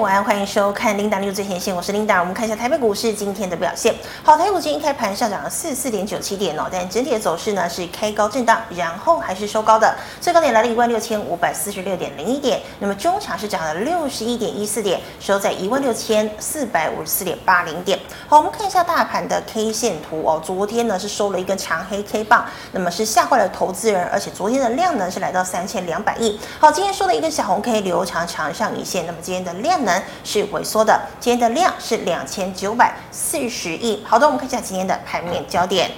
晚安，欢迎收看 Linda 最前线，我是 Linda。我们看一下台北股市今天的表现。好，台股今天开盘上涨了四四点九七点哦，但整体的走势呢是开高震荡，然后还是收高的，最高点来了一万六千五百四十六点零一点。那么中场是涨了六十一点一四点，收在一万六千四百五十四点八零点。好，我们看一下大盘的 K 线图哦，昨天呢是收了一根长黑 K 棒，那么是吓坏了投资人，而且昨天的量呢是来到三千两百亿。好，今天收了一根小红 K，留长长上影线，那么今天的量呢是萎缩的，今天的量是两千九百四十亿。好的，我们看一下今天的盘面焦点。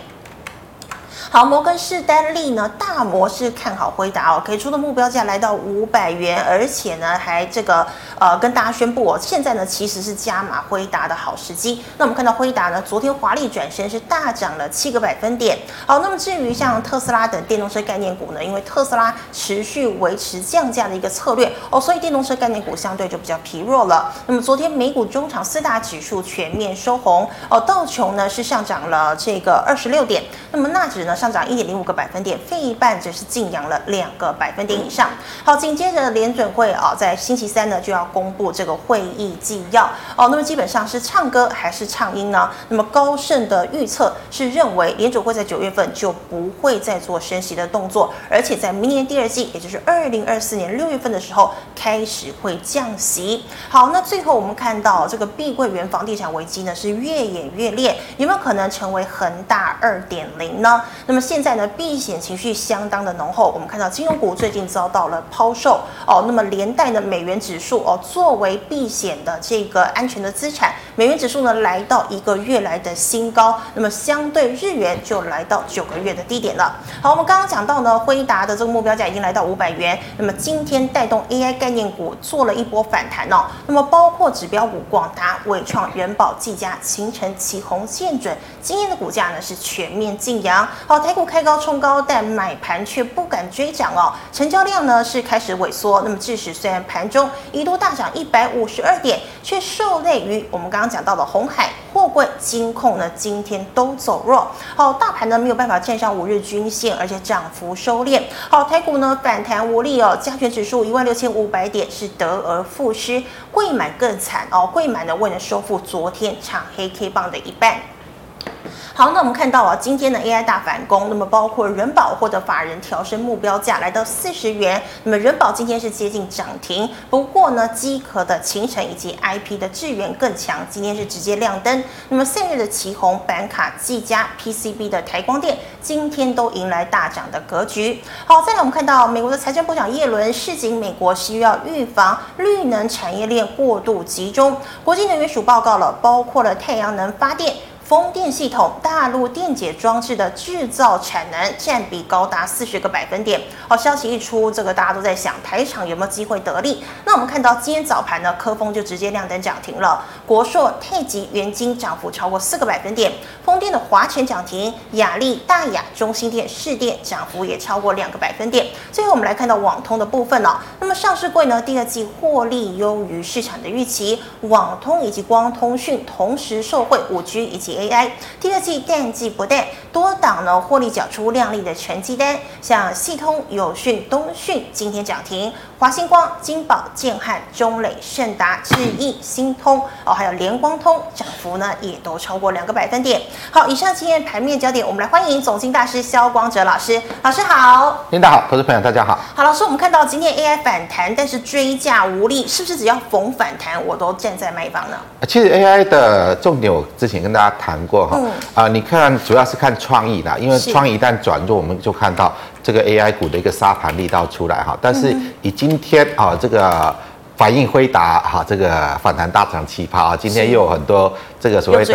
好，摩根士丹利呢，大摩是看好辉达哦，给出的目标价来到五百元，而且呢还这个呃跟大家宣布哦，现在呢其实是加码辉达的好时机。那我们看到辉达呢，昨天华丽转身是大涨了七个百分点。好，那么至于像特斯拉等电动车概念股呢，因为特斯拉持续维持降价的一个策略哦，所以电动车概念股相对就比较疲弱了。那么昨天美股中场四大指数全面收红哦，道琼呢是上涨了这个二十六点，那么纳指呢，上涨一点零五个百分点，费半则是劲扬了两个百分点以上。好，紧接着联准会啊，在星期三呢就要公布这个会议纪要哦。那么基本上是唱歌还是唱音呢？那么高盛的预测是认为联准会在九月份就不会再做升息的动作，而且在明年第二季，也就是二零二四年六月份的时候开始会降息。好，那最后我们看到这个碧桂园房地产危机呢是越演越烈，有没有可能成为恒大二点零呢？那么现在呢，避险情绪相当的浓厚。我们看到金融股最近遭到了抛售哦，那么连带的，美元指数哦，作为避险的这个安全的资产，美元指数呢来到一个月来的新高。那么相对日元就来到九个月的低点了。好，我们刚刚讲到呢，辉达的这个目标价已经来到五百元。那么今天带动 AI 概念股做了一波反弹哦。那么包括指标股广达、伟创、元宝、技嘉、勤诚、奇鋐、建准，今天的股价呢是全面劲扬。好，台股开。高冲高，但买盘却不敢追涨哦。成交量呢是开始萎缩。那么，致使虽然盘中一度大涨一百五十二点，却受累于我们刚刚讲到的红海、货柜、金控呢，今天都走弱。好，大盘呢没有办法站上五日均线，而且涨幅收敛。好，台股呢反弹无力哦。加权指数一万六千五百点是得而复失，贵买更惨哦。贵买呢未能收复昨天长黑 K 棒的一半。好，那我们看到啊，今天的 AI 大反攻，那么包括人保或者法人调升目标价来到四十元，那么人保今天是接近涨停，不过呢，机壳的勤诚以及 IP 的智原更强，今天是直接亮灯。那么散热的奇鋐、板卡、技嘉、PCB 的台光电，今天都迎来大涨的格局。好，再来我们看到美国的财政部长耶伦示警，美国需要预防绿能产业链过度集中。国际能源署报告了，包括了太阳能发电。风电系统、大陆电解装置的制造产能占比高达四十个百分点。好，消息一出，这个大家都在想台厂有没有机会得利。那我们看到今天早盘呢，科峰就直接亮灯涨停了。国硕、太极、元晶涨幅超过四个百分点。风电的华晨涨停，亚力、大亚、中兴电、市电涨幅也超过两个百分点。最后我们来看到网通的部分了、哦。那么上市柜呢，第二季获利优于市场的预期，网通以及光通讯同时受惠五 G 以及。AI 第二季淡季不淡，多档呢获利缴出亮丽的成绩单，像系通、有讯、东讯今天涨停，华星光、金宝、建汉、中磊、盛达、智易、新通哦，还有联光通涨幅呢也都超过两个百分点。好，以上今天盘面焦点，我们来欢迎总经大师萧光哲老师，老师好，领导好，投资朋友大家好。好，老师，我们看到今天 AI 反弹，但是追价无力，是不是只要逢反弹我都站在卖方呢？其实 AI 的重点，我之前跟大家谈。谈过哈啊，你看主要是看创意啦，因为创意一旦转弱，我们就看到这个 AI 股的一个杀盘力道出来哈。但是以今天啊这个反应辉达哈这个反弹大涨奇葩啊，今天又有很多这个所谓的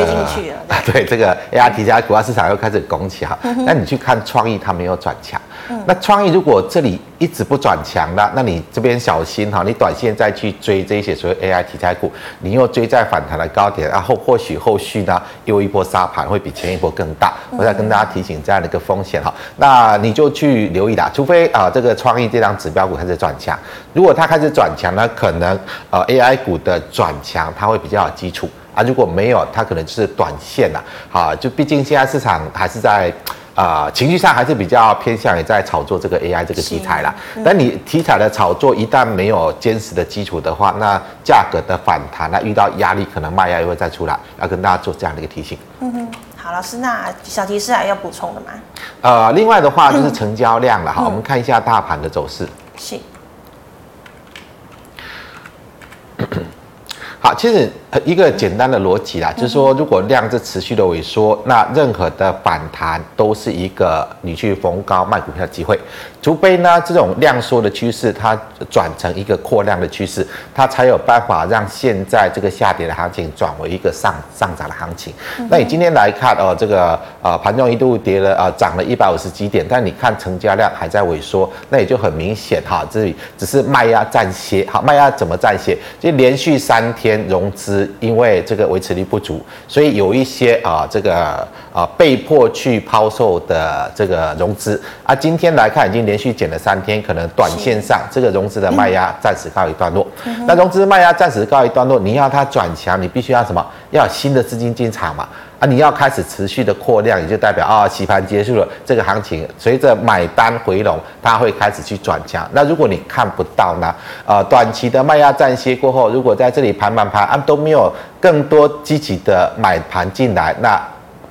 对 这个 AI 题材股票市场又开始拱起哈。那你去看创意，它没有转强。那创意如果这里一直不转强了，那你这边小心哈，你短线再去追这些所谓 AI 题材股，你又追在反弹的高点，然后或许后续呢又一波杀盘会比前一波更大。我再跟大家提醒这样的一个风险哈，那你就去留意啦，除非啊这个创意这张指标股开始转强，如果它开始转强呢，可能呃 AI 股的转强它会比较有基础啊，如果没有，它可能就是短线啦。好，就毕竟现在市场还是在。呃情绪上还是比较偏向于在炒作这个 AI 这个题材啦。嗯、但你题材的炒作一旦没有坚实的基础的话，那价格的反弹，那遇到压力可能卖压又会再出来，要跟大家做这样的一个提醒。嗯哼，好，老师，那小提示还要补充的吗？呃，另外的话就是成交量了哈，嗯、我们看一下大盘的走势。是。好，其实一个简单的逻辑啦，就是说，如果量是持续的萎缩，那任何的反弹都是一个你去逢高卖股票的机会，除非呢这种量缩的趋势它转成一个扩量的趋势，它才有办法让现在这个下跌的行情转为一个上上涨的行情。那你今天来看哦，这个呃盘中一度跌了呃涨了一百五十几点，但你看成交量还在萎缩，那也就很明显哈，这里只是卖压暂歇。好，卖压怎么暂歇？就连续三天。融资因为这个维持力不足，所以有一些啊这个啊被迫去抛售的这个融资啊，今天来看已经连续减了三天，可能短线上这个融资的卖压暂时告一段落。那融资卖压暂时告一段落，你要它转强，你必须要什么？要有新的资金进场嘛。啊，你要开始持续的扩量，也就代表啊，洗盘结束了，这个行情随着买单回笼，它会开始去转强。那如果你看不到呢？呃，短期的卖压暂歇过后，如果在这里盘盘盘啊都没有更多积极的买盘进来，那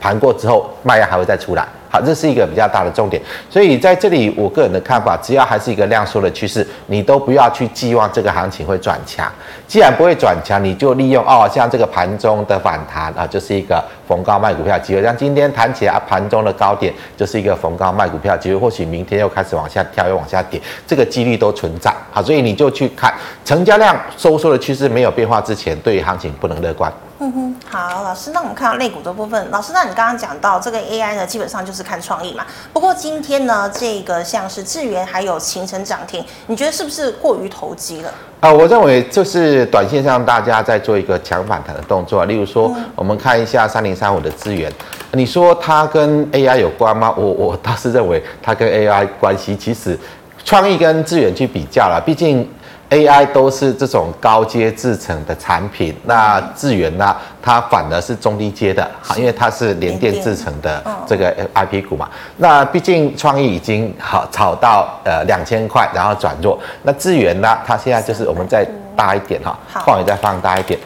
盘过之后卖压还会再出来。好，这是一个比较大的重点。所以在这里，我个人的看法，只要还是一个量缩的趋势，你都不要去寄望这个行情会转强。既然不会转强，你就利用哦，像这个盘中的反弹啊，就是一个逢高卖股票机会。像今天弹起来，盘中的高点就是一个逢高卖股票机会。或许明天又开始往下跳，又往下跌，这个几率都存在。好，所以你就去看成交量收缩的趋势没有变化之前，对于行情不能乐观。嗯哼，好，老师，那我们看到类股的部分。老师，那你刚刚讲到这个 AI 呢，基本上就是看创意嘛。不过今天呢，这个像是智源还有勤诚涨停，你觉得是不是过于投机了？啊、呃，我认为就是短线上大家在做一个强反弹的动作。例如说，嗯、我们看一下三零三五的智源，你说它跟 AI 有关吗？我我倒是认为它跟 AI 关系，其实创意跟智源去比较了，毕竟。AI 都是这种高阶制成的产品，那智源呢，它反而是中低阶的，好，因为它是联电制成的这个 IP 股嘛。那毕竟创意已经好炒到呃两千块，然后转弱。那智源呢，它现在就是我们再大一点哈，范围再放大一点，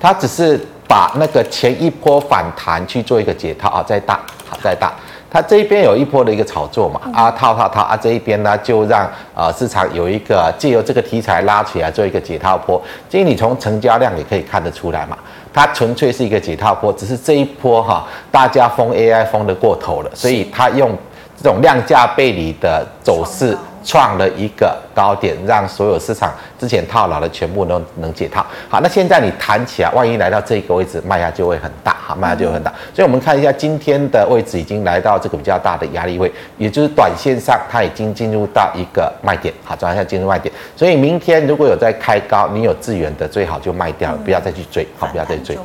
它只是把那个前一波反弹去做一个解套啊，再大，好，再大。它这一边有一波的一个炒作嘛，啊套套套啊，这一边呢就让呃市场有一个借由这个题材拉起来做一个解套波，其实你从成交量也可以看得出来嘛，它纯粹是一个解套波，只是这一波哈大家封 AI 封得过头了，所以它用这种量价背离的走势。创了一个高点，让所有市场之前套牢的全部都能解套。好，那现在你弹起来，万一来到这个位置，卖压就会很大，哈，卖压就会很大。所以我们看一下今天的位置，已经来到这个比较大的压力位，也就是短线上它已经进入到一个卖点，好，转一下进入卖点。所以明天如果有在开高，你有资源的最好就卖掉了，不要再去追，好，不要再追。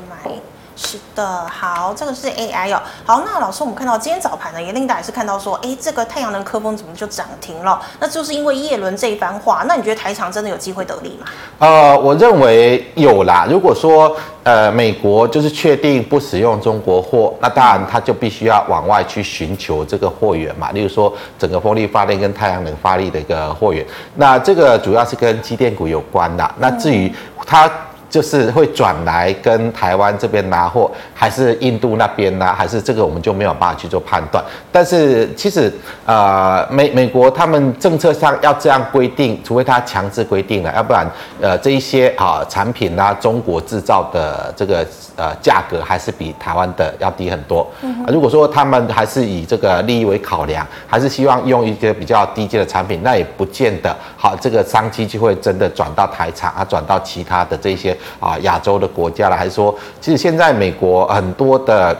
是的，好，这个是 AI 哦。好，那老师，我们看到今天早盘呢，也令大家是看到说，哎，这个太阳能科峰怎么就涨停了？那就是因为叶伦这一番话。那你觉得台厂真的有机会得利吗？呃，我认为有啦。如果说呃美国就是确定不使用中国货，那当然他就必须要往外去寻求这个货源嘛。例如说整个风力发电跟太阳能发力的一个货源，那这个主要是跟机电股有关的。那至于它。就是会转来跟台湾这边拿货，还是印度那边呢？还是这个我们就没有办法去做判断。但是其实，呃，美美国他们政策上要这样规定，除非他强制规定了，要不然，呃，这一些啊产品啊，中国制造的这个呃价格还是比台湾的要低很多。如果说他们还是以这个利益为考量，还是希望用一些比较低阶的产品，那也不见得好，这个商机就会真的转到台厂啊，转到其他的这些。啊，亚洲的国家了，还是说，其实现在美国很多的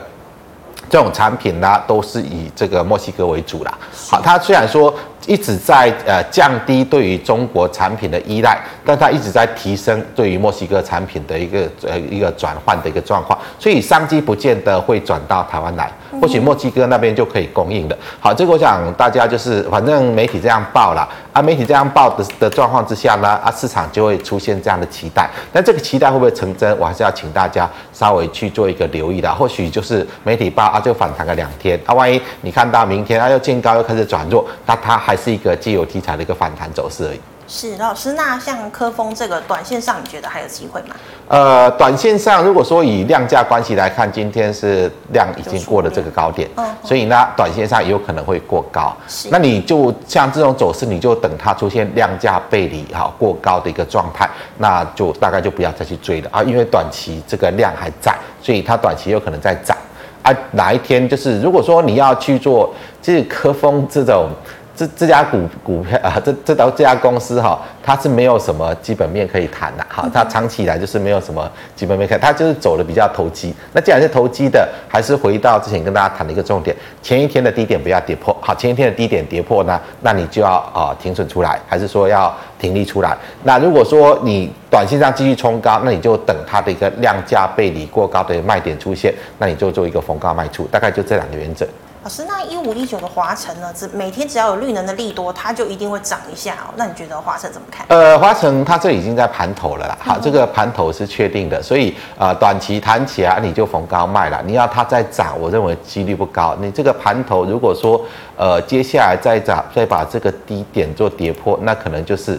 这种产品呢，都是以这个墨西哥为主啦。好，它虽然说一直在呃降低对于中国产品的依赖，但它一直在提升对于墨西哥产品的一个呃一个转换的一个状况，所以商机不见得会转到台湾来，或许墨西哥那边就可以供应的。好，这个我想大家就是反正媒体这样报了啊，媒体这样报的的状况之下呢，啊市场就会出现这样的期待，但这个期待会不会成真，我还是要请大家稍微去做一个留意的。或许就是媒体报啊就反弹个两天，啊万一你看到明天啊又见高又开始转弱，那它还是一个既有题材的一个反弹走势而已。是老师，那像科峰这个短线上，你觉得还有机会吗？呃，短线上如果说以量价关系来看，今天是量已经过了这个高点，嗯，所以呢，短线上也有可能会过高。是，那你就像这种走势，你就等它出现量价背离哈过高的一个状态，那就大概就不要再去追了啊，因为短期这个量还在，所以它短期有可能在涨啊。哪一天就是如果说你要去做，就是科峰这种。这这家股股票啊，这这到这家公司哈，它是没有什么基本面可以谈的哈，它长期以来就是没有什么基本面可以，它就是走的比较投机。那既然是投机的，还是回到之前跟大家谈的一个重点，前一天的低点不要跌破，好，前一天的低点跌破呢，那你就要啊停损出来，还是说要停利出来？那如果说你短线上继续冲高，那你就等它的一个量价背离过高的卖点出现，那你就做一个逢高卖出，大概就这两个原则。老师，那一五一九的华晨呢？只每天只要有绿能的利多，它就一定会涨一下哦。那你觉得华晨怎么看？呃，华晨它这已经在盘头了啦，好，这个盘头是确定的，所以呃，短期弹起来你就逢高卖了。你要它再涨，我认为几率不高。你这个盘头如果说呃接下来再涨，再把这个低点做跌破，那可能就是。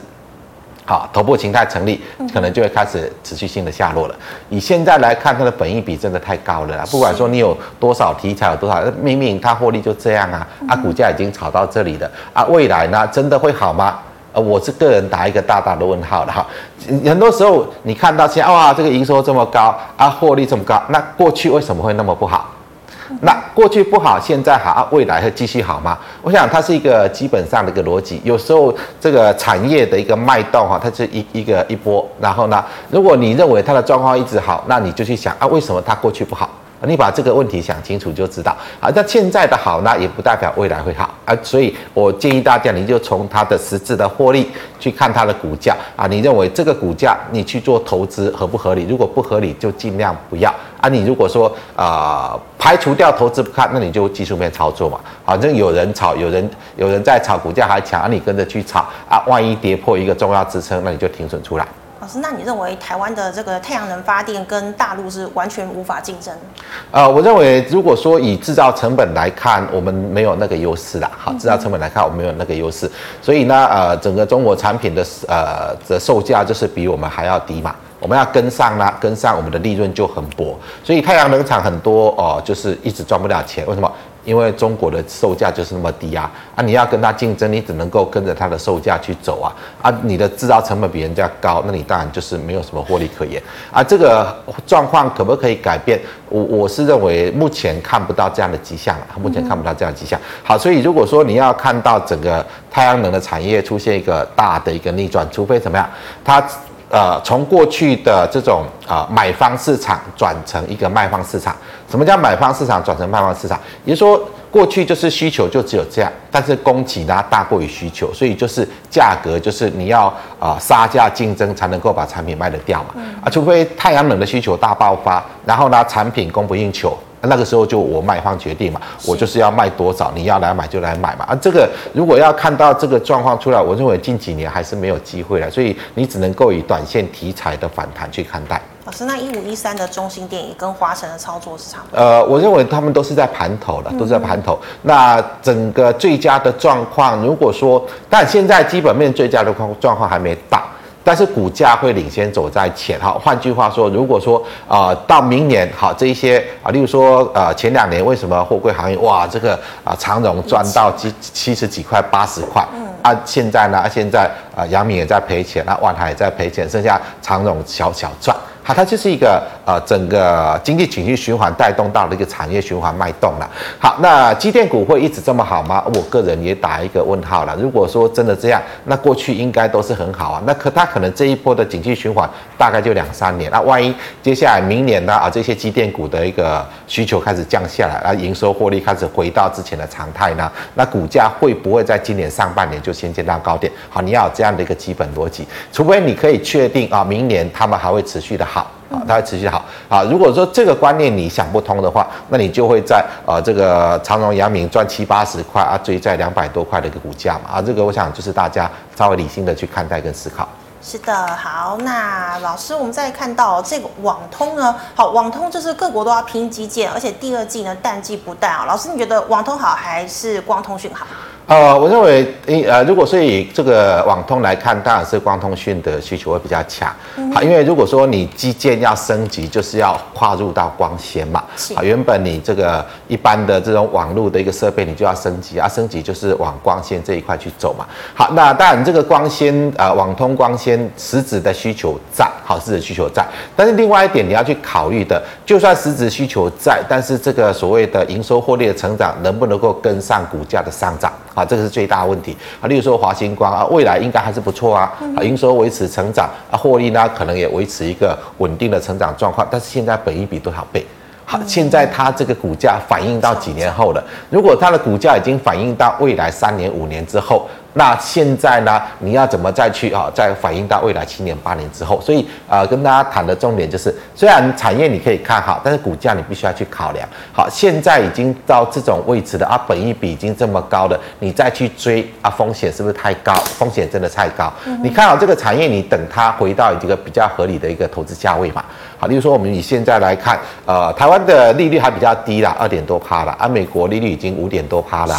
好，头部形态成立，可能就会开始持续性的下落了。以现在来看，它的本益比真的太高了啦。不管说你有多少题材，有多少，明明它获利就这样啊，啊，股价已经炒到这里了啊，未来呢，真的会好吗？呃，我是个人打一个大大的问号的哈。很多时候你看到现在哇，这个营收这么高啊，获利这么高，那过去为什么会那么不好？那过去不好，现在好，未来会继续好吗？我想它是一个基本上的一个逻辑。有时候这个产业的一个脉动哈，它是一一个一波。然后呢，如果你认为它的状况一直好，那你就去想啊，为什么它过去不好？你把这个问题想清楚就知道啊。那现在的好呢，也不代表未来会好啊。所以我建议大家，你就从它的实质的获利去看它的股价啊。你认为这个股价你去做投资合不合理？如果不合理，就尽量不要啊。你如果说啊、排除掉投资不看，那你就技术面操作嘛。反正有人炒，有人有人在炒，股价还强，你跟着去炒啊。万一跌破一个重要支撑，那你就停损出来。老师，那你认为台湾的这个太阳能发电跟大陆是完全无法竞争？呃，我认为如果说以制造成本来看，我们没有那个优势啦。好，制造成本来看，我们没有那个优势，所以呢，呃，整个中国产品的呃的售价就是比我们还要低嘛。我们要跟上啦，跟上我们的利润就很薄。所以太阳能厂很多哦，就是一直赚不了钱。为什么？因为中国的售价就是那么低啊！啊，你要跟它竞争，你只能够跟着它的售价去走啊！啊，你的制造成本比人家高，那你当然就是没有什么获利可言啊！这个状况可不可以改变？我我是认为目前看不到这样的迹象了，目前看不到这样的迹象。好，所以如果说你要看到整个太阳能的产业出现一个大的一个逆转，除非怎么样，它。呃，从过去的这种啊、买方市场转成一个卖方市场，什么叫买方市场转成卖方市场？也就是说，过去就是需求就只有这样，但是供给呢大过于需求，所以就是价格就是你要啊、杀价竞争才能够把产品卖得掉嘛。啊，除非太阳能的需求大爆发，然后呢产品供不应求。那个时候就我卖方决定嘛，我就是要卖多少，你要来买就来买嘛。啊，这个如果要看到这个状况出来，我认为近几年还是没有机会了，所以你只能够以短线题材的反弹去看待。老师，那一五一三的中兴电也跟华晨的操作是差不多？呃，我认为他们都是在盘头了，都是在盘头。那整个最佳的状况，如果说，但现在基本面最佳的状状况还没到。但是股价会领先走在前，哈。换句话说，如果说啊、呃，到明年，好，这一些啊，例如说呃，前两年为什么货柜行业哇，这个啊长荣赚到七七十几块、八十块，嗯，啊，现在呢，现在啊，杨明也在赔钱，那万海也在赔钱，剩下长荣小小赚。好，它就是一个呃整个经济景气循环带动到的一个产业循环脉动了。好，那机电股会一直这么好吗？我个人也打一个问号了。如果说真的这样，那过去应该都是很好啊。那可它可能这一波的景气循环大概就两三年。那万一接下来明年呢啊这些机电股的一个需求开始降下来，啊营收获利开始回到之前的常态呢？那股价会不会在今年上半年就先见到高点？好，你要有这样的一个基本逻辑，除非你可以确定啊明年他们还会持续的好。啊，它会持续好啊。如果说这个观念你想不通的话，那你就会在呃这个长荣、阳明赚七八十块啊，追在两百多块的一个股价嘛啊。这个我想就是大家稍微理性的去看待跟思考。是的，好，那老师，我们再看到这个网通呢？好，网通就是各国都要拼基建，而且第二季呢淡季不淡啊。老师，你觉得网通好还是光通讯好？呃，我认为，呃，如果是以这个网通来看，当然是光通讯的需求会比较强。好，因为如果说你基建要升级，就是要跨入到光纤嘛。好，原本你这个一般的这种网络的一个设备，你就要升级啊，升级就是往光纤这一块去走嘛。好，那当然这个光纤呃，网通光纤实质的需求在，好，实质需求在。但是另外一点你要去考虑的，就算实质需求在，但是这个所谓的营收获利的成长能不能够跟上股价的上涨？啊，这个是最大问题啊。例如说华星光啊，未来应该还是不错啊，啊，营收维持成长啊，获利呢可能也维持一个稳定的成长状况。但是现在本益比多少倍？好，现在它这个股价反映到几年后了？如果它的股价已经反映到未来三年、五年之后。那现在呢？你要怎么再去啊？再反映到未来七年、八年之后？所以啊、呃，跟大家谈的重点就是，虽然产业你可以看好，但是股价你必须要去考量。好，现在已经到这种位置了啊，本益比已经这么高了，你再去追啊，风险是不是太高？风险真的太高。嗯、你看好这个产业，你等它回到一个比较合理的一个投资价位嘛。好，例如说我们以现在来看，呃，台湾的利率还比较低啦，二点多趴啦，而、啊、美国利率已经五点多趴了。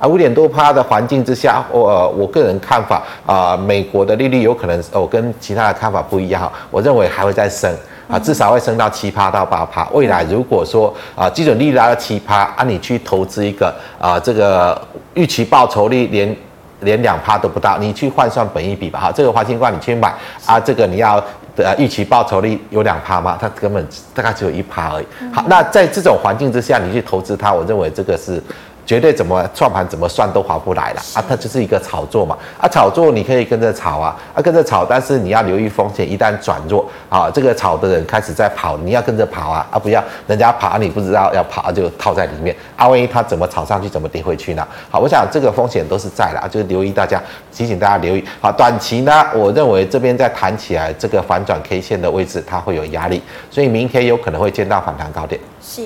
啊，五点多趴的环境之下，我、呃、我个人看法啊、呃，美国的利率有可能哦跟其他的看法不一样哈，我认为还会再升啊，至少会升到七趴到八趴。未来如果说啊基准利率拉到七趴，啊你去投资一个啊这个预期报酬率连连两趴都不到，你去换算本一比吧，哈，这个华星光你去买啊，这个你要呃预期报酬率有两趴吗？它根本大概只有一趴而已。好，那在这种环境之下，你去投资它，我认为这个是。绝对怎么算盘怎么算都划不来了啊！它就是一个炒作嘛啊！炒作你可以跟着炒啊啊，跟着炒，但是你要留意风险，一旦转弱啊，这个炒的人开始在跑，你要跟着跑啊啊！不要人家跑你不知道要跑就套在里面啊！万一他怎么炒上去，怎么跌回去呢？好，我想这个风险都是在的啊，就是留意大家提醒大家留意。好，短期呢，我认为这边在弹起来，这个反转 K 线的位置它会有压力，所以明天有可能会见到反弹高点。是，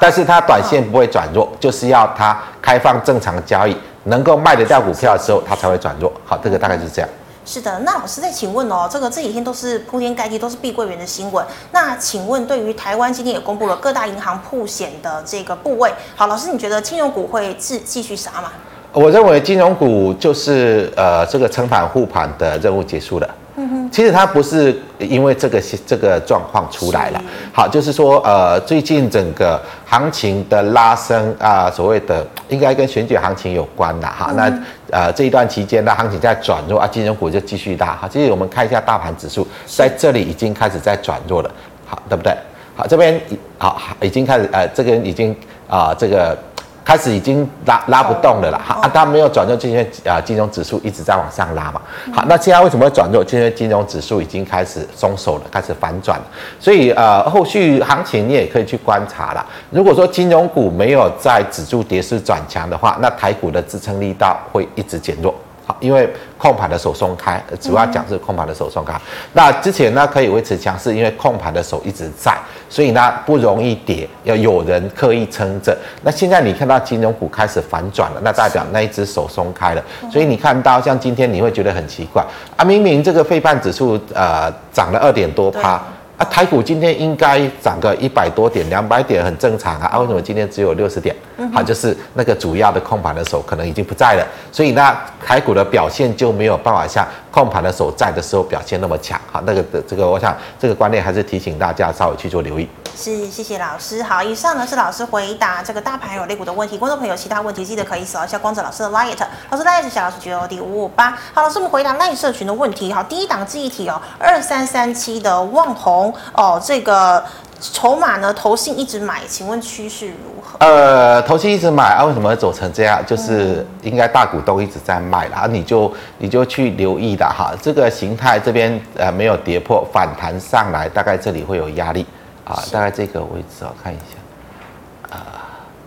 但是它短线不会转弱，就是要它开放正常交易，能够卖得掉股票的时候，它才会转弱。好，这个大概就是这样。是的，那老师再请问哦，这个这几天都是铺天盖地都是碧桂园的新闻，那请问对于台湾今天也公布了各大银行铺险的这个部位，好，老师你觉得金融股会继继续杀吗？我认为金融股就是呃这个撑盘护盘的任务结束了。其实它不是因为这个这个状况出来了，好，就是说，呃，最近整个行情的拉升啊，所谓的应该跟选举行情有关的哈。那呃这一段期间，那行情在转弱啊，金融股就继续拉。好，其实我们看一下大盘指数，在这里已经开始在转弱了，好，对不对？好，这边好已经开始呃，这个已经啊、呃、这个。开始已经拉拉不动了啦，哦啊，它没有转弱，就因为啊金融指数一直在往上拉嘛。好，那现在为什么会转弱？就因为金融指数已经开始松手了，开始反转了。所以呃，后续行情你也可以去观察啦。如果说金融股没有在止住跌势转强的话，那台股的支撑力道会一直减弱。好，因为控盘的手松开，主要讲是控盘的手松开。嗯、那之前呢可以维持强势，因为控盘的手一直在，所以呢不容易跌，要有人刻意撑着。那现在你看到金融股开始反转了，那代表那一只手松开了，所以你看到像今天你会觉得很奇怪啊，明明这个费半指数呃涨了二点多趴。啊，台股今天应该涨个一百多点、两百点很正常啊。啊，为什么今天只有六十点？好，就是那个主要的控盘的手可能已经不在了，所以呢，台股的表现就没有办法像控盘的手在的时候表现那么强。好，那个的这个，我想这个观念还是提醒大家稍微去做留意。是，谢谢老师。好，以上呢是老师回答这个大盘有类股的问题。观众朋友其他问题记得可以扫一下光子老师的 light，老师是小老师 G O D 五五八。好，老师我们回答 LINE 社群的问题。好，第一档记忆体哦，二三三七的旺宏。红哦，这个筹码呢，投信一直买，请问趋势如何？呃，投信一直买啊，为什么会走成这样？就是应该大股东一直在卖了啊，你就你就去留意的哈，这个形态这边呃没有跌破，反弹上来，大概这里会有压力啊，大概这个位置我看一下。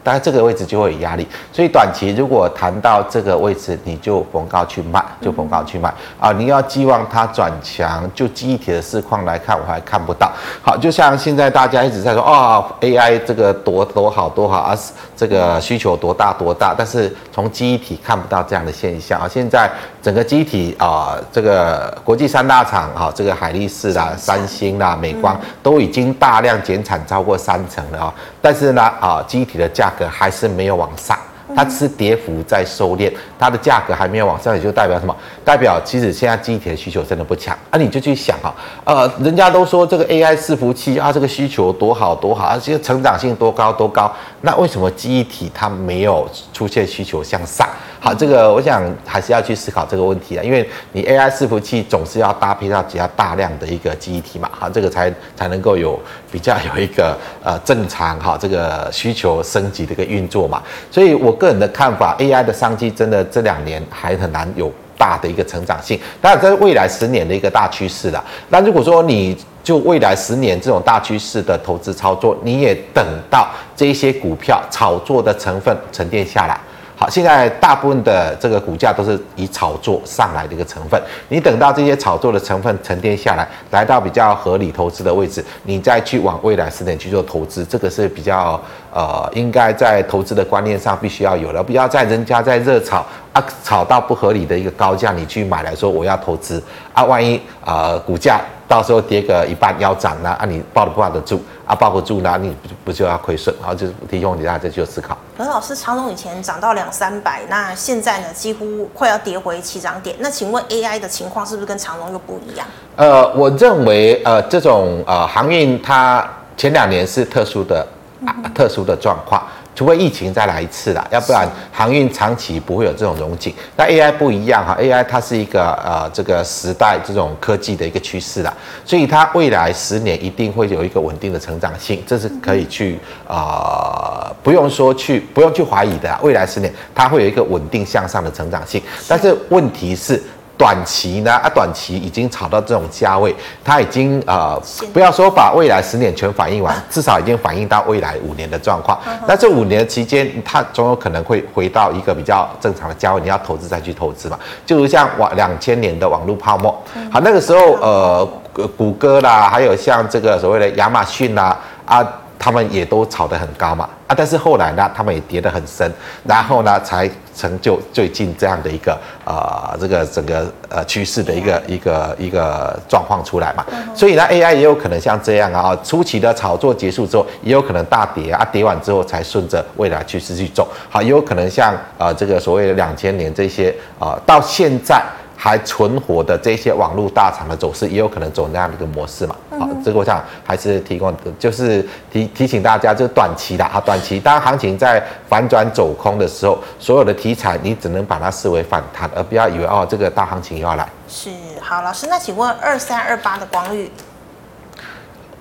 大概这个位置就会有压力，所以短期如果谈到这个位置，你就逢高去卖，就逢高去卖啊！你要寄望它转强，就记忆体的市况来看，我还看不到。好，就像现在大家一直在说哦，AI 这个多多好多好啊，这个需求多大多大，但是从记忆体看不到这样的现象啊。现在整个记忆体啊，这个国际三大厂啊，这个海力士啦、三星啦、美光都已经大量减产超过三成了啊，但是呢啊，机体的价格还是没有往上，它只是跌幅在收敛，它的价格还没有往上，也就代表什么？代表其实现在机体的需求真的不强啊！你就去想啊，呃，人家都说这个 AI 伺服器啊，这个需求多好多好，而且成长性多高多高，那为什么记忆体它没有出现需求向上？好，这个我想还是要去思考这个问题啊，因为你 AI 伺服器总是要搭配到比较大量的一个记忆体嘛，哈，这个才才能够有比较有一个呃正常哈这个需求升级的一个运作嘛，所以我个人的看法，AI 的商机真的这两年还很难有大的一个成长性，当然这是未来十年的一个大趋势了。那如果说你就未来十年这种大趋势的投资操作，你也等到这一些股票炒作的成分沉淀下来。好，现在大部分的这个股价都是以炒作上来的一个成分。你等到这些炒作的成分沉淀下来，来到比较合理投资的位置，你再去往未来十年去做投资，这个是比较呃，应该在投资的观念上必须要有的。不要在人家在热炒啊，炒到不合理的一个高价，你去买来说我要投资啊，万一呃股价到时候跌个一半腰斩了啊，你抱得不抱得住？啊，抱不住，那你不不就要亏损？然后就提供给大家去做思考。可是老师，长隆以前涨到两三百，那现在呢，几乎快要跌回起涨点。那请问 AI 的情况是不是跟长隆又不一样？呃，我认为呃，这种呃航运它前两年是特殊的、啊、特殊的状况。除非疫情再来一次啦，要不然航运长期不会有这种融景。那 AI 不一样哈，AI 它是一个呃这个时代这种科技的一个趋势啦，所以它未来十年一定会有一个稳定的成长性，这是可以去呃不用说去不用去怀疑的。未来十年它会有一个稳定向上的成长性，但是问题是。短期呢？啊，短期已经炒到这种价位，它已经呃，不要说把未来十年全反映完，至少已经反映到未来五年的状况。那这五年期间，它总有可能会回到一个比较正常的价位，你要投资再去投资嘛。就如像网两千年的网络泡沫，好，那个时候呃，谷歌啦，还有像这个所谓的亚马逊啦，啊。他们也都炒得很高嘛，啊，但是后来呢，他们也跌得很深，然后呢，才成就最近这样的一个呃，这个整个呃趋势的一个一个一个状况出来嘛。所以呢，AI 也有可能像这样啊，初期的炒作结束之后，也有可能大跌啊，跌完之后才顺着未来趋势去走。好，也有可能像呃这个所谓的两千年这些啊，呃，到现在。还存活的这些网络大厂的走势，也有可能走那样的一个模式嘛？好，这个我想还是提供，就是提提醒大家，就是短期的啊，短期当行情在反转走空的时候，所有的题材你只能把它视为反弹，而不要以为哦，这个大行情又要来。是，好，老师，那请问二三二八的光遇，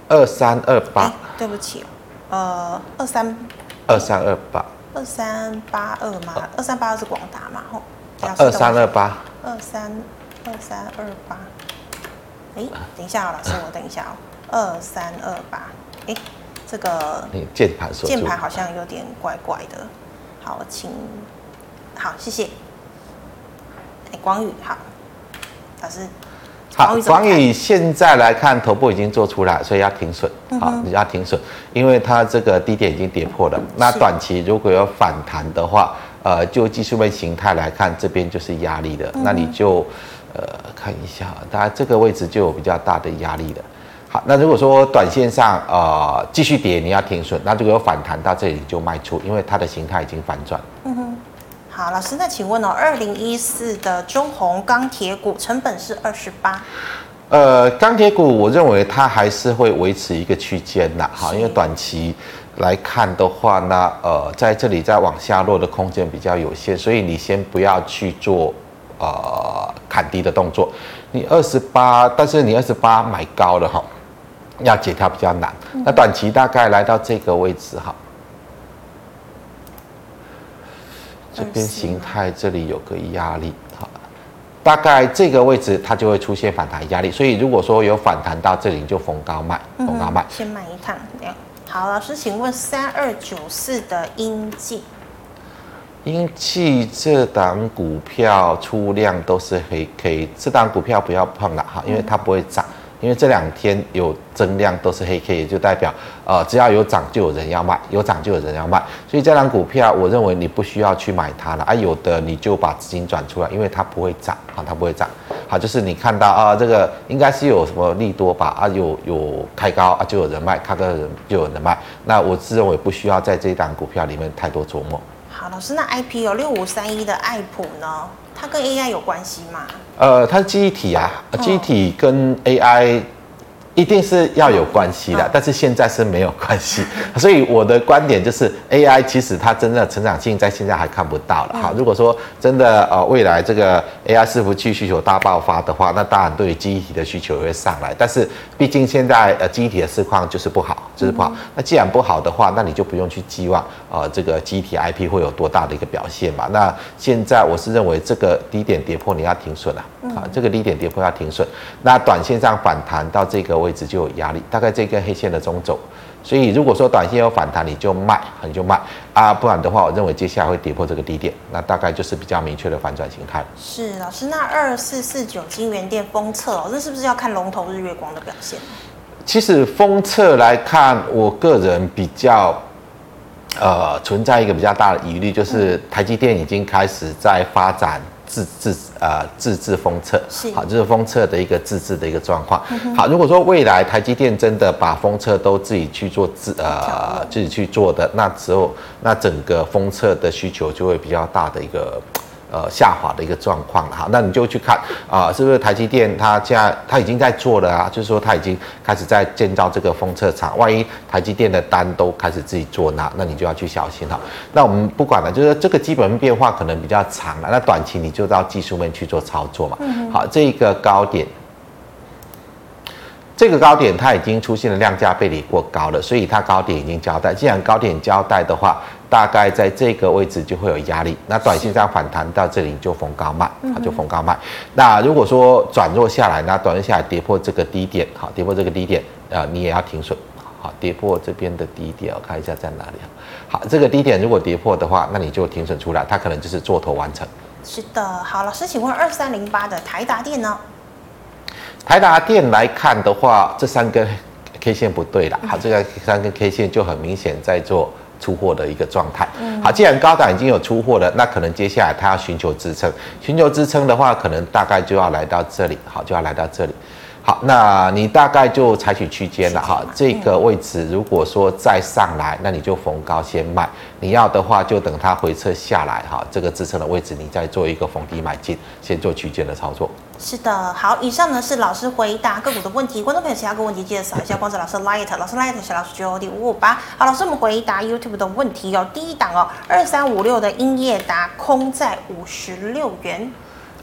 二三二八，对不起，呃，二三二三二八，二三八二吗？二三八二是广达嘛？吼，二三二八。二三二三二八，哎，等一下哦，老师，我等一下哦。二三二八，哎，这个键盘键盘好像有点怪怪的。好，请好，谢谢。哎，广宇好，老师。好，广宇现在来看，头部已经做出来，所以要停损。好，你要停损，因为它这个低点已经跌破了。那短期如果有反弹的话。呃，就技术面形态来看，这边就是压力的，那你就呃看一下，大概这个位置就有比较大的压力的。好，那如果说短线上呃继续跌，你要停损，那如果有反弹到这里就卖出，因为它的形态已经反转。嗯哼，好，老师，那请问哦，二零一四的中红钢铁股成本是二十八。呃，钢铁股我认为它还是会维持一个区间的，好，因为短期。来看的话呢，呃，在这里再往下落的空间比较有限，所以你先不要去做呃砍低的动作。你二十八，但是你二十八买高了哈，要解套比较难。那短期大概来到这个位置哈，这边形态这里有个压力哈，大概这个位置它就会出现反弹压力，所以如果说有反弹到这里，你就逢高卖，逢高卖，先买一趟这样。好，老师，请问三二九四的英记。英记这档股票出量都是黑 K，这档股票不要碰了哈，因为它不会涨。因为这两天有增量都是黑 K，也就代表，呃，只要有涨就有人要卖，有涨就有人要卖，所以这档股票我认为你不需要去买它了啊，有的你就把资金转出来，因为它不会涨啊，它不会涨，好，就是你看到啊，这个应该是有什么利多吧啊，有有开高啊，就有人卖，开高人就有人卖，那我自认为不需要在这档股票里面太多琢磨。好，老师，那 I P 有六五三一的爱普呢？它跟 A I 有关系吗？呃，它是记忆体啊，记忆体跟 A I。一定是要有关系的，但是现在是没有关系，所以我的观点就是 AI 其实它真的成长性在现在还看不到了。哈，如果说真的呃未来这个 AI 伺服器需求大爆发的话，那当然对于记忆体的需求也会上来。但是毕竟现在呃记忆体的市况就是不好，就是不好。那既然不好的话，那你就不用去寄望呃这个记忆体 IP 会有多大的一个表现嘛。那现在我是认为这个低点跌破你要停损了啊，这个低点跌破要停损。那短线上反弹到这个位。位置就有压力，大概这根黑线的中轴，所以如果说短线有反弹，你就卖，你就卖啊，不然的话，我认为接下来会跌破这个低点，那大概就是比较明确的反转形态。是老师，那二四四九金元店封测哦，这是不是要看龙头日月光的表现？其实封测来看，我个人比较呃存在一个比较大的疑虑，就是台积电已经开始在发展。自自啊自制封测，好，就是封测的一个自制的一个状况。好，如果说未来台积电真的把封测都自己去做自呃自己去做的，那之后那整个封测的需求就会比较大的一个。呃，下滑的一个状况了哈，那你就去看啊、呃，是不是台积电它现在它已经在做了啊？就是说它已经开始在建造这个封测厂，万一台积电的单都开始自己做，那那你就要去小心哈。那我们不管了，就是这个基本面变化可能比较长了，那短期你就到技术面去做操作嘛。好，这一个高点。这个高点它已经出现了量价背离过高了，所以它高点已经交代。既然高点交代的话，大概在这个位置就会有压力。那短线上反弹到这里就逢高卖，好，就逢高卖。那如果说转弱下来，那短线下来跌破这个低点，好，跌破这个低点，呃，你也要停损。好，跌破这边的低点，我看一下在哪里。好，这个低点如果跌破的话，那你就停损出来，它可能就是做头完成。是的，好，老师，请问二三零八的台达电呢？台达电来看的话，这三根 K 线不对了，好，这个三根 K 线就很明显在做出货的一个状态。好，既然高档已经有出货了，那可能接下来它要寻求支撑，寻求支撑的话，可能大概就要来到这里，好，就要来到这里。好，那你大概就采取区间了哈。这个位置如果说再上来，那你就逢高先卖。你要的话，就等它回撤下来哈，这个支撑的位置，你再做一个逢低买进，先做区间的操作。是的，好，以上呢是老师回答个股的问题。观众朋友，其他个问题记得扫一下光子老师 Light，老师 Light 小老师 J O D 五五八。好，老师我们回答 YouTube 的问题哦。第一档哦，二三五六的英业达空在五十六元。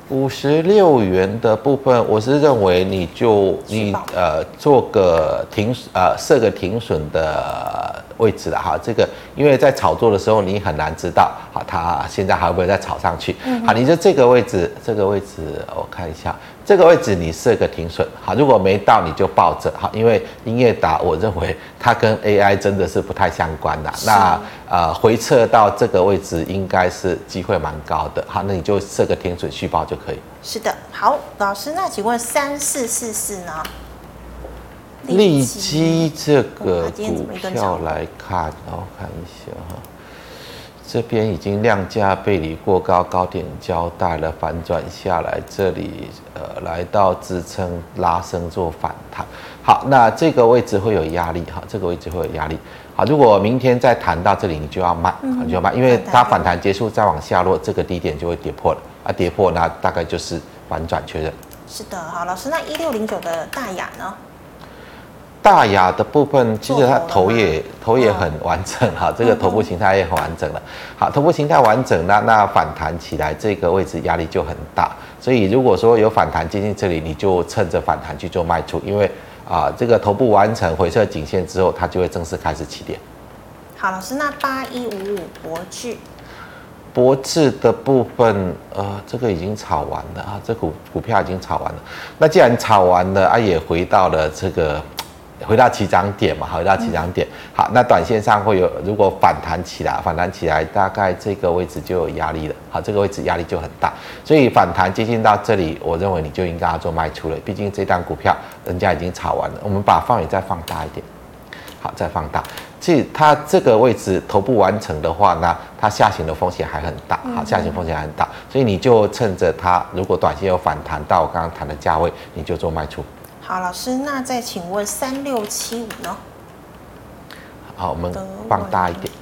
五十六元的部分，我是认为你就你呃做个停呃设个停损的位置了哈，这个因为在炒作的时候你很难知道，好，它现在还会不会再炒上去？好，你就这个位置，这个位置我看一下。这个位置你设个停损，好，如果没到你就抱着，好，因为音乐达我认为 它跟 AI 真的是不太相关的，那呃回撤到这个位置应该是机会蛮高的，好，那你就设个停损续报就可以。是的，好，老师，那请问三四四四呢？利基这个股票来看，然后看一下哈。这边已经量价背离过高，高点交代了，反转下来，这里呃来到支撑拉升做反弹。好，那这个位置会有压力哈，这个位置会有压力。好，如果明天再弹到这里，你就要卖，你就要卖，因为它反弹结束再往下落，这个低点就会跌破了啊，跌破那大概就是反转确认。是的，好，老师，那一六零九的大雅呢？大牙的部分，其实它头也头也很完整哈，这个头部形态也很完整了。好，头部形态完整，那那反弹起来这个位置压力就很大，所以如果说有反弹接近这里，你就趁着反弹去做卖出，因为啊这个头部完成回撤颈线之后，它就会正式开始起点。好，老师，那八一五五博智。博智的部分，呃，这个已经炒完了啊，这股股票已经炒完了。那既然炒完了啊，也回到了这个，回到起涨点嘛，回到起涨点。好，那短线上会有，如果反弹起来，反弹起来，大概这个位置就有压力了。好，这个位置压力就很大，所以反弹接近到这里，我认为你就应该要做卖出了。毕竟这单股票人家已经炒完了。我们把范围再放大一点，好，再放大。其实它这个位置头部完成的话，那它下行的风险还很大，好，下行风险还很大，所以你就趁着它如果短线有反弹到我刚刚谈的价位，你就做卖出。好，老师，那再请问三六七五呢？好，我们放大一点。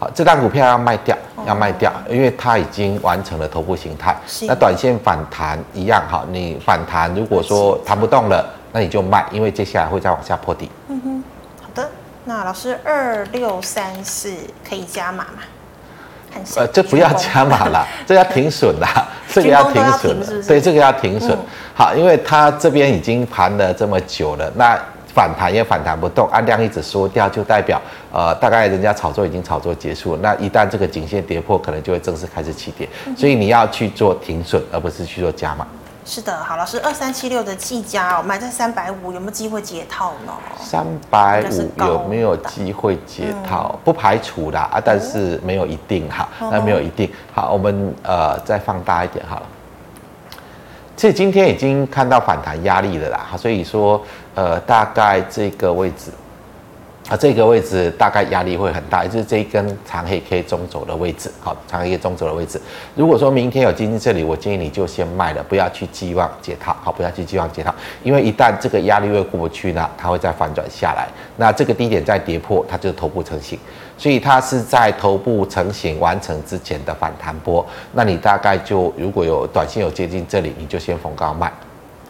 好，这档股票要卖掉，要卖掉，因为它已经完成了头部形态。那短线反弹一样，好，你反弹如果说弹不动了，那你就卖，因为接下来会再往下破底。嗯哼。好的那老师二六三四可以加码吗？呃，这不要加码了，这要停损了，这个要停损，对，这个要停损。好，因为它这边已经盘了这么久了，那反弹也反弹不动，按量一直缩掉，就代表呃，大概人家炒作已经炒作结束了。那一旦这个颈线跌破，可能就会正式开始起跌，所以你要去做停损，而不是去做加码。是的，好，老师，二三七六的技嘉哦，买在三百五，有没有机会解套呢？三百五有没有机会解套？嗯、不排除啦啊，但是没有一定哈，那、哦、没有一定。好，我们呃再放大一点好了。其实今天已经看到反弹压力了啦，所以说呃大概这个位置。啊，这个位置大概压力会很大，就是这一根长黑 K 中轴的位置。好，长黑 K 中轴的位置。如果说明天有接近这里，我建议你就先卖了，不要去寄望解套。好，不要去寄望解套，因为一旦这个压力位过不去呢，它会再反转下来。那这个低点再跌破，它就头部成型，所以它是在头部成型完成之前的反弹波。那你大概就如果有短线有接近这里，你就先逢高卖。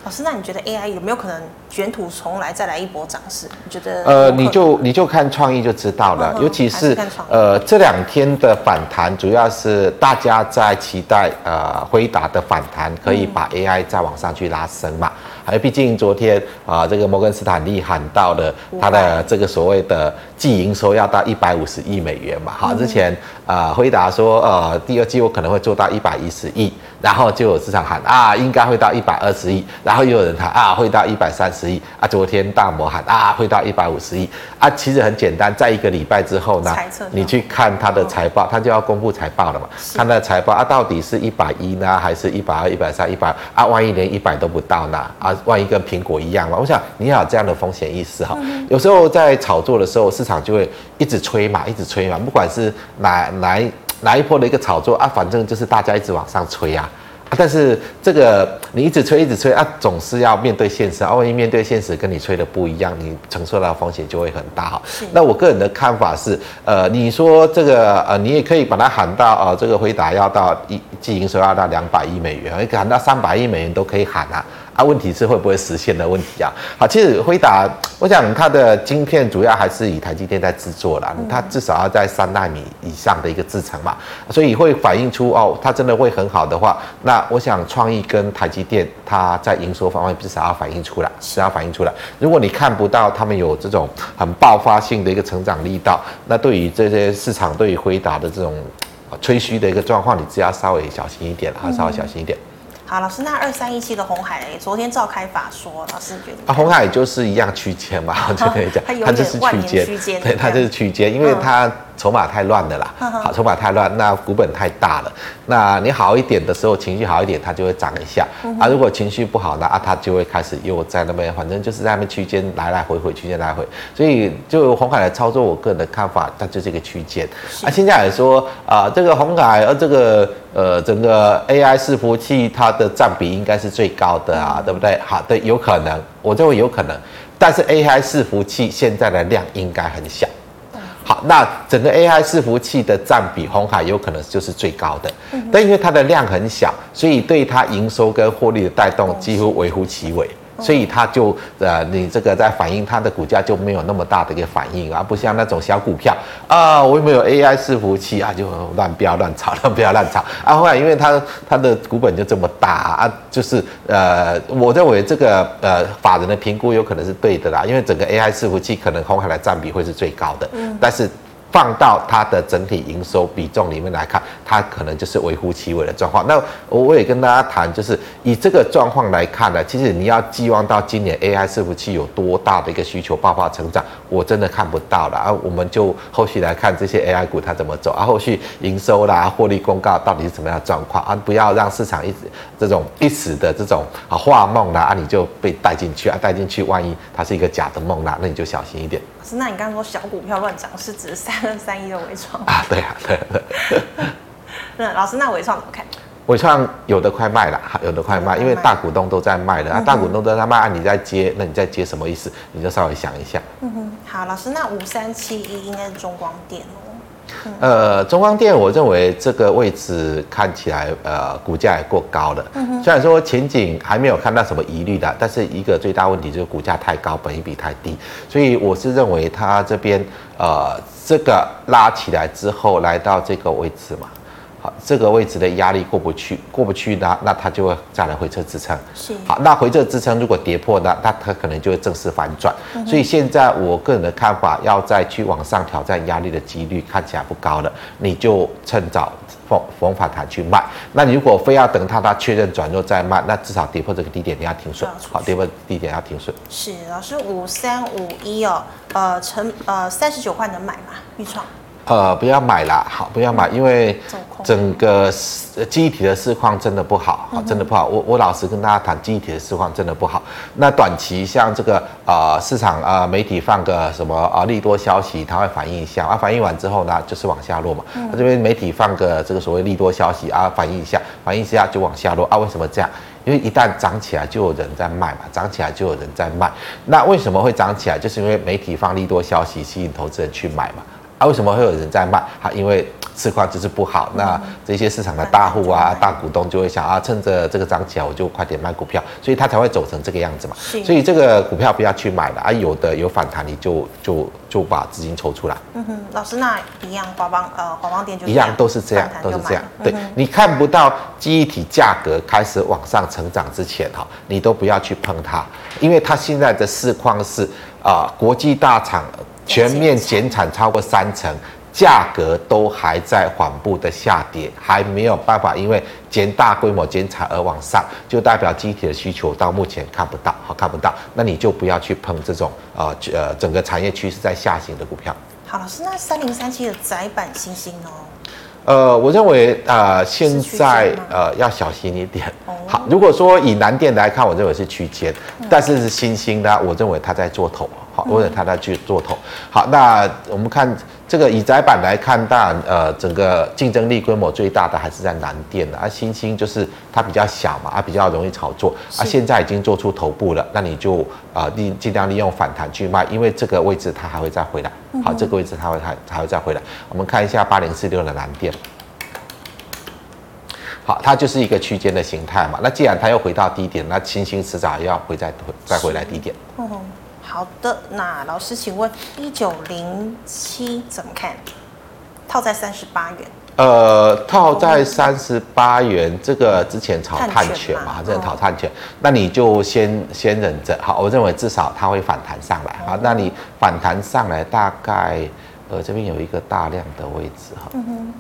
老师，那你觉得 AI 有没有可能卷土重来，再来一波涨势？你觉得？呃，你就你就看创意就知道了，嗯、尤其是，是呃这两天的反弹，主要是大家在期待呃辉达的反弹可以把 AI 再往上去拉升嘛。还有、嗯，毕竟昨天啊、呃，这个摩根斯坦利喊到了他的这个所谓的季营收要到一百五十亿美元嘛。好，之前啊回答说呃第二季我可能会做到一百一十亿。然后就有市场喊啊，应该会到一百二十亿，然后又有人喊啊，会到一百三十亿啊。昨天大摩喊啊，会到一百五十亿啊。其实很简单，在一个礼拜之后呢，你去看它的财报，它就要公布财报了嘛。看它的财报啊，到底是一百一呢，还是一百二、一百三、一百啊？万一连一百都不到呢？啊，万一跟苹果一样嘛？我想你要有这样的风险意识哈。有时候在炒作的时候，市场就会一直吹嘛，一直吹嘛，不管是哪哪。哪一波的一个炒作啊，反正就是大家一直往上吹啊，啊但是这个你一直吹一直吹啊，总是要面对现实啊，万一面对现实跟你吹的不一样，你承受到的风险就会很大哈。那我个人的看法是，呃，你说这个呃，你也可以把它喊到呃，这个回答要到一季营收要到两百亿美元，你喊到三百亿美元都可以喊啊。啊，问题是会不会实现的问题啊？好，其实辉达，我想它的晶片主要还是以台积电在制作啦，它至少要在三纳米以上的一个制程嘛，所以会反映出哦，它真的会很好的话，那我想创意跟台积电它在营收方面至少要反映出来，是要反映出来。如果你看不到他们有这种很爆发性的一个成长力道，那对于这些市场对于辉达的这种吹嘘的一个状况，你只要稍微小心一点哈，稍微小心一点。好，老师，那二三一七的红海，昨天召开法说，老师觉得啊，红海就是一样区间嘛，我就跟你讲，它就是区间，对，它就是区间，因为它。筹码太乱的啦，好，筹码太乱，那股本太大了。那你好一点的时候，情绪好一点，它就会涨一下啊。如果情绪不好呢，啊，它就会开始又在那边，反正就是在那边区间来来回回，区间来回。所以就红海的操作，我个人的看法，它就是一个区间。啊，现在来说啊，这个红海，呃，这个呃，整个 AI 伺服器它的占比应该是最高的啊，对不对？好，对，有可能，我认为有可能。但是 AI 伺服器现在的量应该很小。好，那整个 AI 伺服器的占比，红海有可能就是最高的，但因为它的量很小，所以对它营收跟获利的带动几乎微乎其微。所以它就呃，你这个在反映它的股价就没有那么大的一个反应啊，不像那种小股票啊，我有没有 AI 伺服器啊，就乱飙乱炒，乱飙乱炒啊。后来因为它它的股本就这么大啊，就是呃，我认为这个呃法人的评估有可能是对的啦，因为整个 AI 伺服器可能红海的占比会是最高的，嗯，但是。放到它的整体营收比重里面来看，它可能就是微乎其微的状况。那我也跟大家谈，就是以这个状况来看呢，其实你要寄望到今年 AI 伺服器有多大的一个需求爆发成长，我真的看不到了啊。我们就后续来看这些 AI 股它怎么走啊，后续营收啦、获利公告到底是怎么样的状况啊？不要让市场一直这种一时的这种啊画梦啦啊，你就被带进去啊，带进去，万一它是一个假的梦啦，那你就小心一点。是，那你刚刚说小股票乱涨，是指三 三一的伟创啊？对啊，对对。那老师，那伟创怎么看？伟创有的快卖了，有的快卖，因为大股东都在卖了、嗯、啊。大股东都在卖，啊，你在接，那你在接什么意思？你就稍微想一下。嗯哼，好，老师，那五三七一应该是中光电哦。呃，中光电，我认为这个位置看起来，呃，股价也过高了。嗯虽然说前景还没有看到什么疑虑的，但是一个最大问题就是股价太高，本益比太低。所以我是认为它这边，呃，这个拉起来之后，来到这个位置嘛。这个位置的压力过不去，过不去呢，那它就会再来回撤支撑。是，好，那回撤支撑如果跌破呢，那它可能就会正式反转。嗯、所以现在我个人的看法，要再去往上挑战压力的几率看起来不高了，你就趁早逢逢反弹去卖。那你如果非要等它它确认转弱再卖，那至少跌破这个低点你要停损。好，跌破低点要停损。是，老师五三五一哦，呃，成呃三十九块能买吗？预创。呃，不要买啦，好，不要买，因为整个记忆体的市况真的不好，好，真的不好。我我老实跟大家谈，记忆体的市况真的不好。那短期像这个呃市场啊、呃、媒体放个什么啊利多消息，它会反映一下啊，反映完之后呢就是往下落嘛。那、嗯、这边媒体放个这个所谓利多消息啊，反映一下，反映一下就往下落啊。为什么这样？因为一旦涨起来就有人在卖嘛，涨起来就有人在卖。那为什么会涨起来？就是因为媒体放利多消息，吸引投资人去买嘛。啊，为什么会有人在卖？啊，因为市况就是不好。那这些市场的大户啊、大股东就会想啊，趁着这个涨起来，我就快点卖股票，所以它才会走成这个样子嘛。所以这个股票不要去买了啊，有的有反弹，你就就就把资金抽出来。嗯哼，老师那一样，华邦呃华邦电就一样都是这样，都是这样。对，你看不到记忆体价格开始往上成长之前哈，你都不要去碰它，因为它现在的市况是啊、呃，国际大厂。全面减产超过三成，价格都还在缓步的下跌，还没有办法因为减大规模减产而往上，就代表机体的需求到目前看不到，好，看不到，那你就不要去碰这种呃呃整个产业趋势在下行的股票。好，老师，那三零三七的窄板星星哦。呃，我认为呃现在呃要小心一点。好，如果说以南电来看，我认为是区间，但是是新兴的，我认为它在做头。好，为了他在去做头。好，那我们看这个以窄板来看，当然呃，整个竞争力规模最大的还是在南电的，而、啊、新兴就是它比较小嘛，啊比较容易炒作，啊现在已经做出头部了，那你就啊利尽量利用反弹去卖，因为这个位置它还会再回来。好，这个位置它会还还会再回来。我们看一下八零四六的南电。好，它就是一个区间的形态嘛。那既然它又回到低点，那星星迟早要回再再回来低点。好的，那老师，请问一九零七怎么看？套在三十八元。呃，套在三十八元，这个之前炒碳权嘛，这炒碳权，那你就先先忍着。好，我认为至少它会反弹上来。好，那你反弹上来大概，呃，这边有一个大量的位置哈。嗯哼。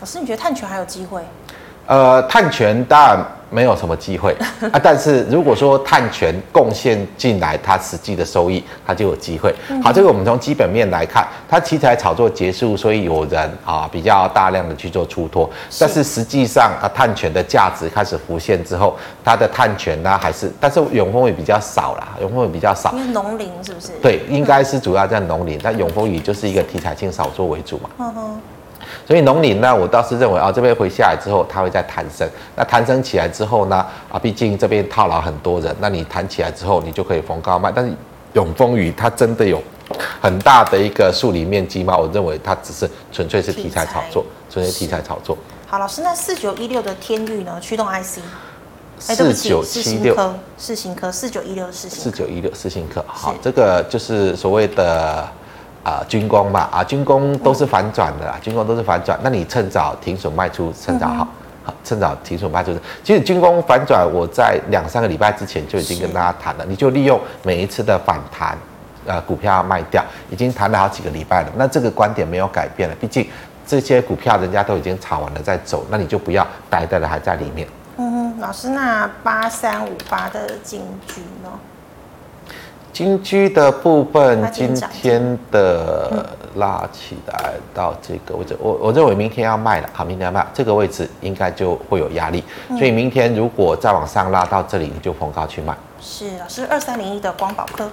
老师，你觉得碳权还有机会？呃，碳权当然没有什么机会啊，但是如果说碳权贡献进来，它实际的收益，它就有机会。好，这个我们从基本面来看，它题材炒作结束，所以有人啊比较大量的去做出脱，但是实际上啊，碳权的价值开始浮现之后，它的碳权呢还是，但是永丰也比较少啦，永丰也比较少。因为农林是不是？对，应该是主要在农林，但永丰余就是一个题材性炒作为主嘛。嗯哼。所以农林呢，我倒是认为啊，这边回下来之后，它会再弹升。那弹升起来之后呢，啊，毕竟这边套牢很多人，那你弹起来之后，你就可以逢高卖。但是永丰余它真的有很大的一个数理面积吗？我认为它只是纯粹是题材炒作，纯粹题材炒作。好，老师，那四九一六的天域呢？驱动 IC。四九七六，四星科四九一六四星，四九一六四星科。好，这个就是所谓的啊军工嘛啊，军工都是反转的啦，军工都是反转。那你趁早停损卖出，趁早好，好趁早停损卖出。其实军工反转，我在两三个礼拜之前就已经跟大家谈了，你就利用每一次的反弹，呃，股票要卖掉，已经谈了好几个礼拜了。那这个观点没有改变了，毕竟这些股票人家都已经炒完了再走，那你就不要呆呆的还在里面。嗯哼，老师，那八三五八的金居呢？金居的部分，今天的拉起来到这个位置，我我认为明天要卖了，好，明天要卖，这个位置应该就会有压力，所以明天如果再往上拉到这里，你就逢高去卖。是，老师，二三零一的光宝科。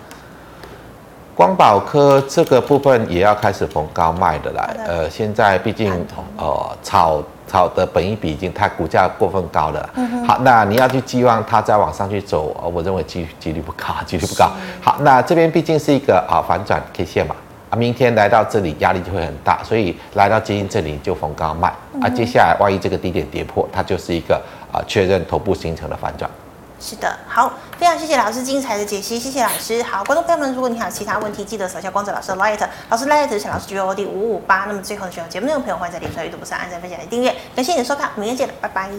光宝科这个部分也要开始逢高卖的啦，呃，现在毕竟呃炒炒的本益比已经太股价过分高了，好，那你要去寄望它再往上去走，我认为几几率不高，几率不高。好，那这边毕竟是一个啊反转 K 线嘛，啊，明天来到这里压力就会很大，所以来到接近这里就逢高卖，啊，接下来万一这个低点跌破，它就是一个啊确认头部形成的反转。是的，好，非常谢谢老师精彩的解析，谢谢老师。好，观众朋友们，如果你还有其他问题，记得扫下光子老师的 Light，老师 Light 是老师 G O D 五五八。那么最后呢，喜欢节目内容朋友，欢迎在脸书、YouTube 上按赞、分享、来订阅。感谢你的收看，明天见，拜拜。